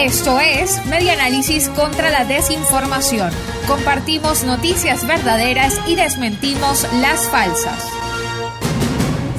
Esto es Media Análisis contra la Desinformación. Compartimos noticias verdaderas y desmentimos las falsas.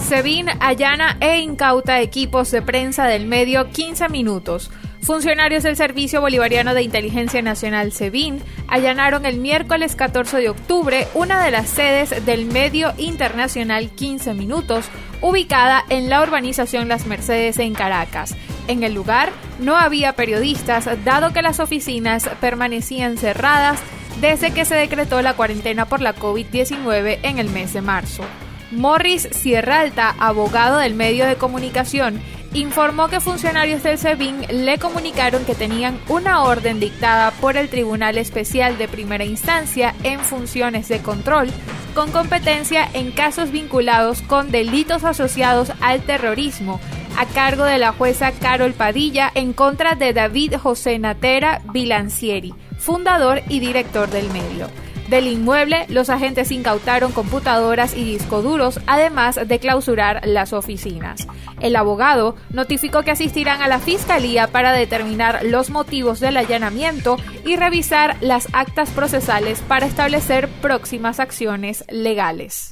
Sevin allana e incauta equipos de prensa del medio 15 minutos. Funcionarios del Servicio Bolivariano de Inteligencia Nacional SEBIN allanaron el miércoles 14 de octubre una de las sedes del medio internacional 15 Minutos, ubicada en la urbanización Las Mercedes en Caracas. En el lugar no había periodistas, dado que las oficinas permanecían cerradas desde que se decretó la cuarentena por la COVID-19 en el mes de marzo. Morris Sierralta, abogado del medio de comunicación, informó que funcionarios del SEBIN le comunicaron que tenían una orden dictada por el Tribunal Especial de Primera Instancia en funciones de control con competencia en casos vinculados con delitos asociados al terrorismo a cargo de la jueza Carol Padilla en contra de David José Natera Bilancieri, fundador y director del medio. Del inmueble, los agentes incautaron computadoras y discos duros, además de clausurar las oficinas. El abogado notificó que asistirán a la fiscalía para determinar los motivos del allanamiento y revisar las actas procesales para establecer próximas acciones legales.